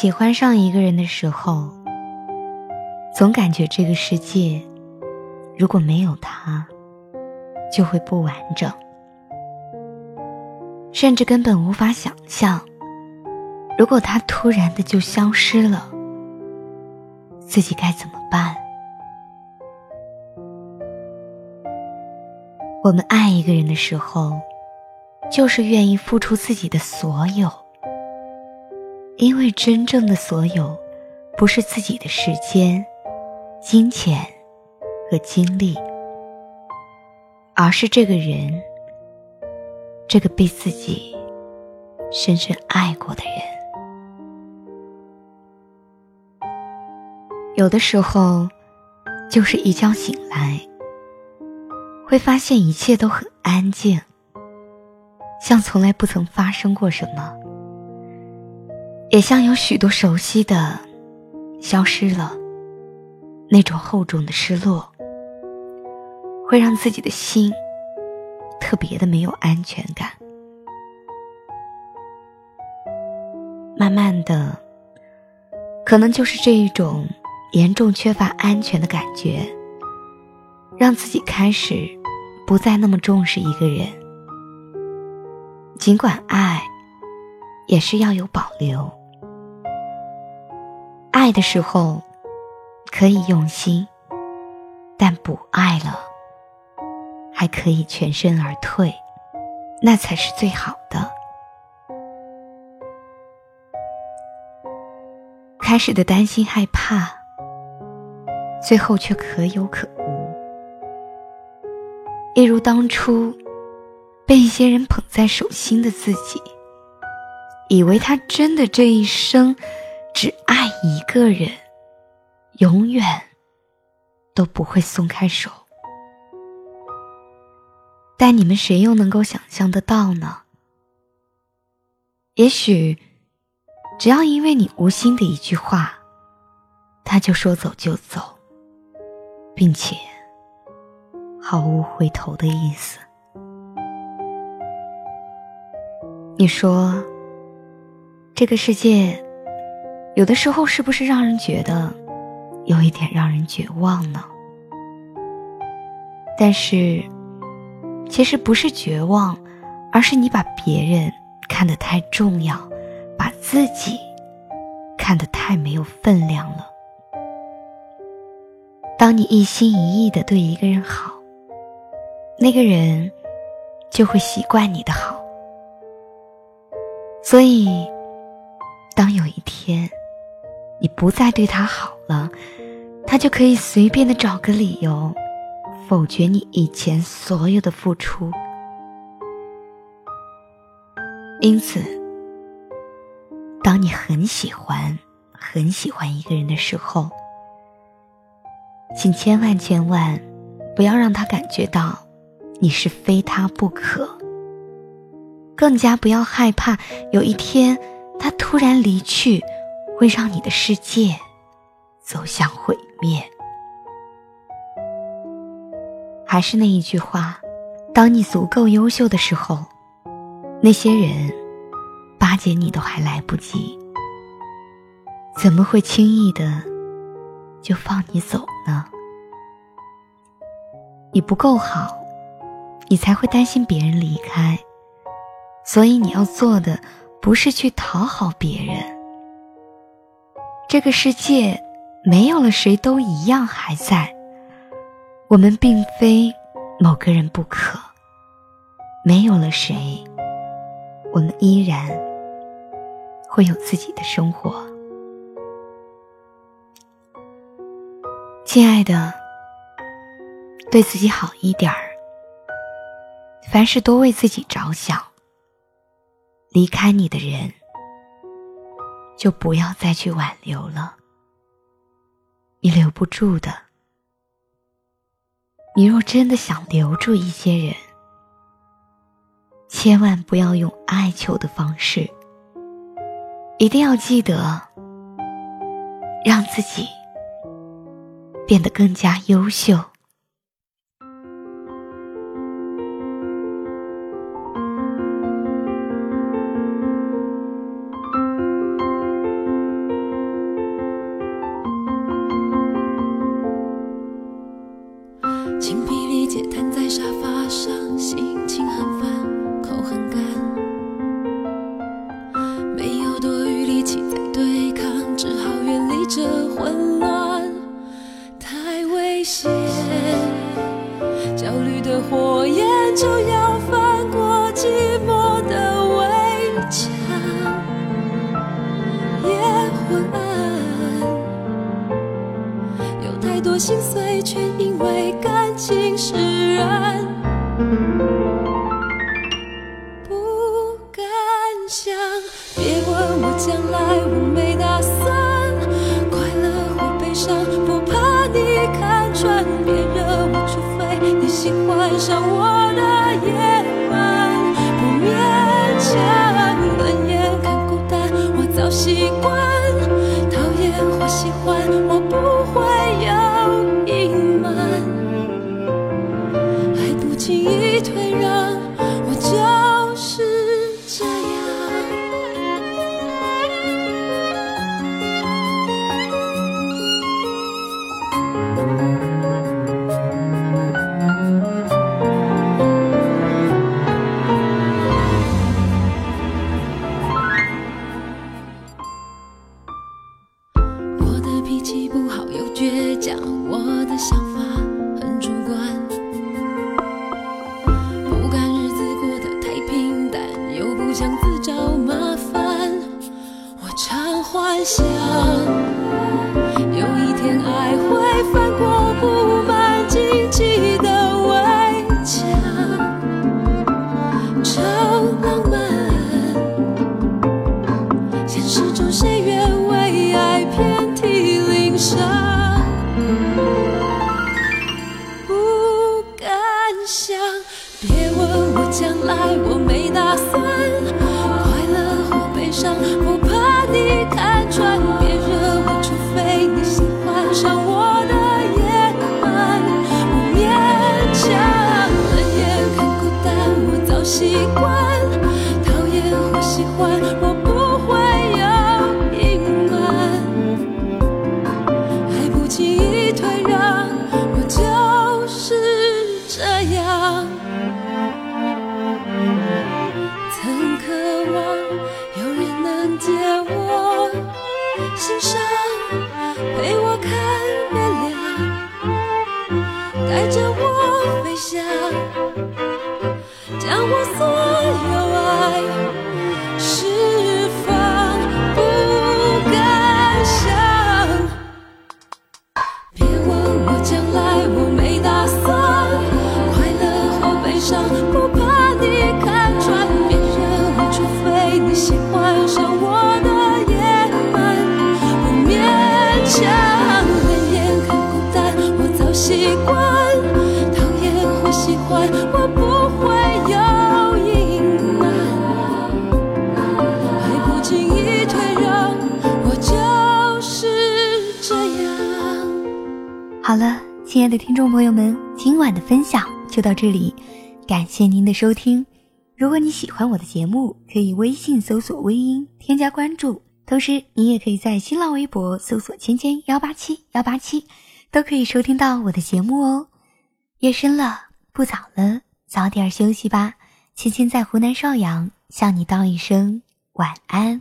喜欢上一个人的时候，总感觉这个世界如果没有他，就会不完整，甚至根本无法想象，如果他突然的就消失了，自己该怎么办？我们爱一个人的时候，就是愿意付出自己的所有。因为真正的所有，不是自己的时间、金钱和精力，而是这个人，这个被自己深深爱过的人。有的时候，就是一觉醒来，会发现一切都很安静，像从来不曾发生过什么。也像有许多熟悉的消失了，那种厚重的失落，会让自己的心特别的没有安全感。慢慢的，可能就是这一种严重缺乏安全的感觉，让自己开始不再那么重视一个人。尽管爱，也是要有保留。爱的时候可以用心，但不爱了，还可以全身而退，那才是最好的。开始的担心害怕，最后却可有可无。一如当初被一些人捧在手心的自己，以为他真的这一生。只爱一个人，永远都不会松开手。但你们谁又能够想象得到呢？也许，只要因为你无心的一句话，他就说走就走，并且毫无回头的意思。你说，这个世界。有的时候，是不是让人觉得有一点让人绝望呢？但是，其实不是绝望，而是你把别人看得太重要，把自己看得太没有分量了。当你一心一意的对一个人好，那个人就会习惯你的好。所以，当有一天，你不再对他好了，他就可以随便的找个理由，否决你以前所有的付出。因此，当你很喜欢、很喜欢一个人的时候，请千万千万不要让他感觉到你是非他不可，更加不要害怕有一天他突然离去。会让你的世界走向毁灭。还是那一句话，当你足够优秀的时候，那些人巴结你都还来不及，怎么会轻易的就放你走呢？你不够好，你才会担心别人离开，所以你要做的不是去讨好别人。这个世界没有了谁都一样还在。我们并非某个人不可。没有了谁，我们依然会有自己的生活。亲爱的，对自己好一点儿，凡事多为自己着想。离开你的人，就不要再去挽留了。你留不住的。你若真的想留住一些人，千万不要用哀求的方式，一定要记得让自己变得更加优秀。多心碎，却因为感情使然，不敢想。别问我将来，我没打算。快乐或悲伤，不怕你看穿。别惹我，除非你喜欢上我我的想法。想别问我将来我没打算快乐或悲伤不怕你星。喜欢，我不会有隐瞒。还不经意退让，我就是这样好了，亲爱的听众朋友们，今晚的分享就到这里，感谢您的收听。如果你喜欢我的节目，可以微信搜索“微音”添加关注，同时你也可以在新浪微博搜索“芊芊幺八七幺八七”，都可以收听到我的节目哦。夜深了，不早了，早点休息吧。青青在湖南邵阳向你道一声晚安。